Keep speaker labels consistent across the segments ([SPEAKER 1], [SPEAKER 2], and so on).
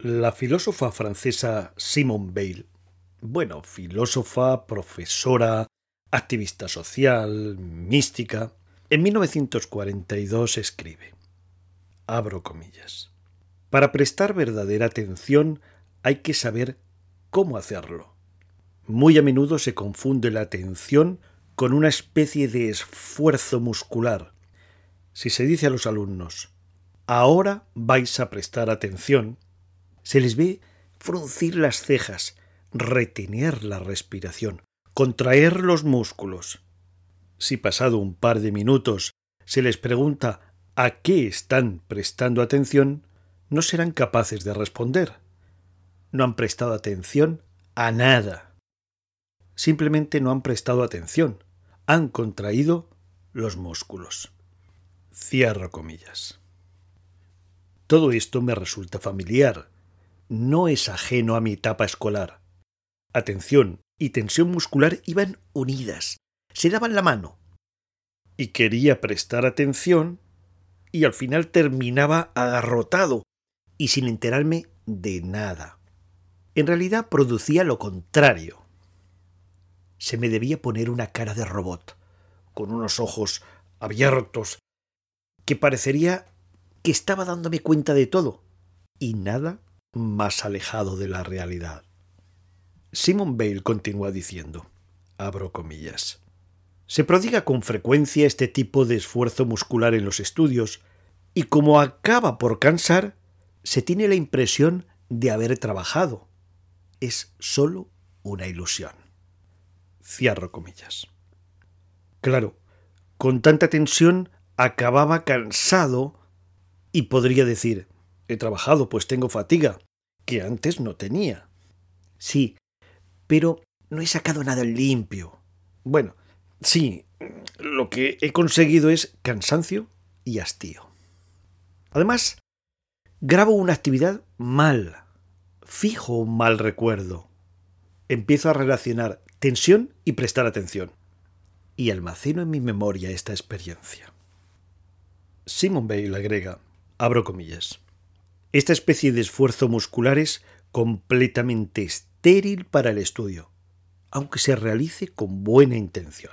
[SPEAKER 1] La filósofa francesa Simone Weil, bueno, filósofa, profesora, activista social, mística, en 1942 escribe, abro comillas, para prestar verdadera atención hay que saber cómo hacerlo. Muy a menudo se confunde la atención con una especie de esfuerzo muscular. Si se dice a los alumnos, ahora vais a prestar atención, se les ve fruncir las cejas, retener la respiración, contraer los músculos. Si pasado un par de minutos se les pregunta a qué están prestando atención, no serán capaces de responder. No han prestado atención a nada. Simplemente no han prestado atención. Han contraído los músculos. Cierro comillas. Todo esto me resulta familiar no es ajeno a mi etapa escolar. Atención y tensión muscular iban unidas, se daban la mano. Y quería prestar atención y al final terminaba agarrotado y sin enterarme de nada. En realidad producía lo contrario. Se me debía poner una cara de robot, con unos ojos abiertos, que parecería que estaba dándome cuenta de todo, y nada más alejado de la realidad. Simon Bale continúa diciendo, abro comillas, se prodiga con frecuencia este tipo de esfuerzo muscular en los estudios y como acaba por cansar, se tiene la impresión de haber trabajado. Es sólo una ilusión. Cierro comillas. Claro, con tanta tensión acababa cansado y podría decir, He trabajado, pues tengo fatiga, que antes no tenía. Sí, pero no he sacado nada limpio. Bueno, sí, lo que he conseguido es cansancio y hastío. Además, grabo una actividad mal, fijo un mal recuerdo. Empiezo a relacionar tensión y prestar atención. Y almaceno en mi memoria esta experiencia. Simon Bale agrega, abro comillas. Esta especie de esfuerzo muscular es completamente estéril para el estudio, aunque se realice con buena intención.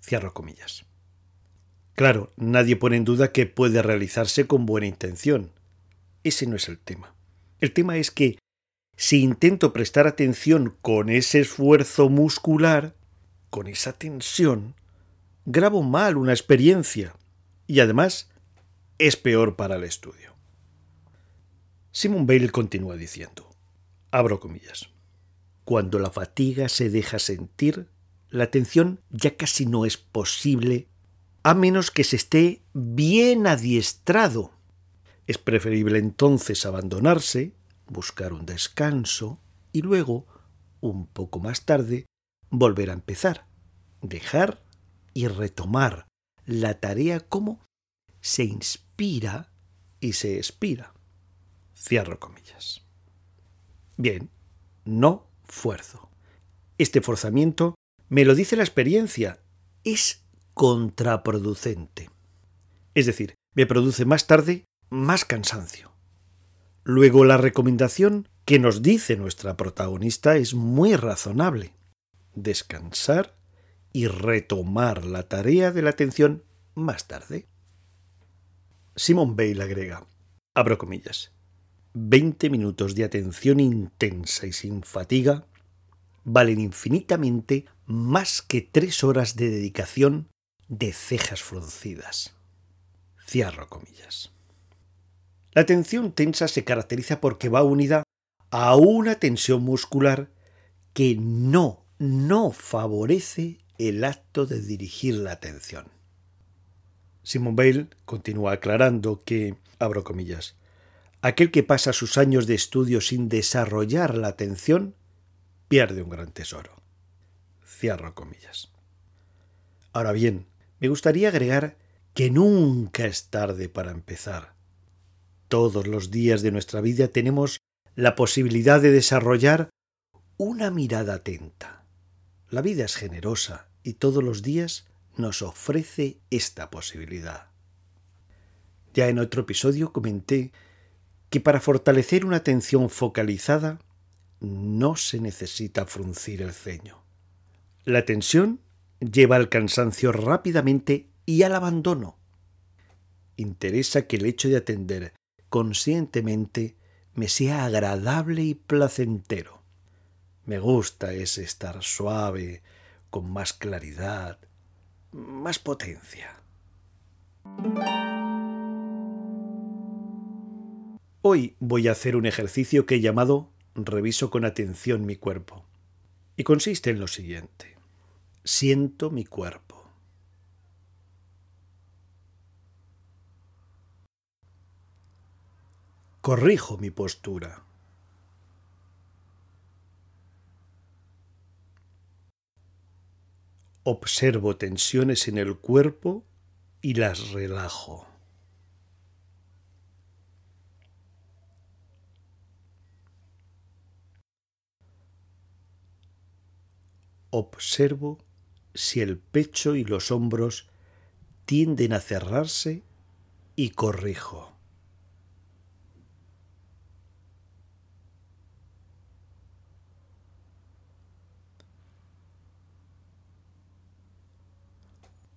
[SPEAKER 1] Cierro comillas. Claro, nadie pone en duda que puede realizarse con buena intención. Ese no es el tema. El tema es que si intento prestar atención con ese esfuerzo muscular, con esa tensión, grabo mal una experiencia y además es peor para el estudio. Simon Bale continúa diciendo, abro comillas, cuando la fatiga se deja sentir, la atención ya casi no es posible a menos que se esté bien adiestrado. Es preferible entonces abandonarse, buscar un descanso y luego, un poco más tarde, volver a empezar, dejar y retomar la tarea como se inspira y se expira. Cierro comillas. Bien, no fuerzo. Este forzamiento, me lo dice la experiencia, es contraproducente. Es decir, me produce más tarde más cansancio. Luego la recomendación que nos dice nuestra protagonista es muy razonable. Descansar y retomar la tarea de la atención más tarde. Simon Bale agrega, abro comillas, 20 minutos de atención intensa y sin fatiga valen infinitamente más que tres horas de dedicación de cejas fruncidas. Cierro comillas. La atención tensa se caracteriza porque va unida a una tensión muscular que no, no favorece el acto de dirigir la atención. Simon Bale continúa aclarando que, abro comillas, Aquel que pasa sus años de estudio sin desarrollar la atención pierde un gran tesoro. Cierro comillas. Ahora bien, me gustaría agregar que nunca es tarde para empezar. Todos los días de nuestra vida tenemos la posibilidad de desarrollar una mirada atenta. La vida es generosa y todos los días nos ofrece esta posibilidad. Ya en otro episodio comenté que para fortalecer una atención focalizada no se necesita fruncir el ceño. La tensión lleva al cansancio rápidamente y al abandono. Interesa que el hecho de atender conscientemente me sea agradable y placentero. Me gusta ese estar suave, con más claridad, más potencia. Hoy voy a hacer un ejercicio que he llamado Reviso con atención mi cuerpo. Y consiste en lo siguiente. Siento mi cuerpo. Corrijo mi postura. Observo tensiones en el cuerpo y las relajo. Observo si el pecho y los hombros tienden a cerrarse y corrijo.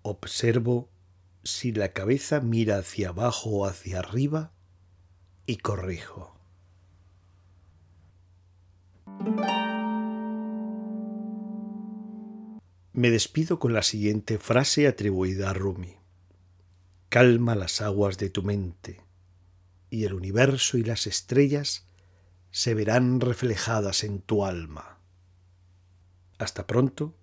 [SPEAKER 1] Observo si la cabeza mira hacia abajo o hacia arriba y corrijo. Me despido con la siguiente frase atribuida a Rumi. Calma las aguas de tu mente, y el universo y las estrellas se verán reflejadas en tu alma. Hasta pronto,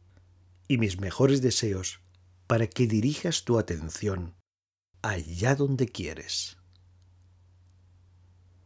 [SPEAKER 1] y mis mejores deseos para que dirijas tu atención allá donde quieres.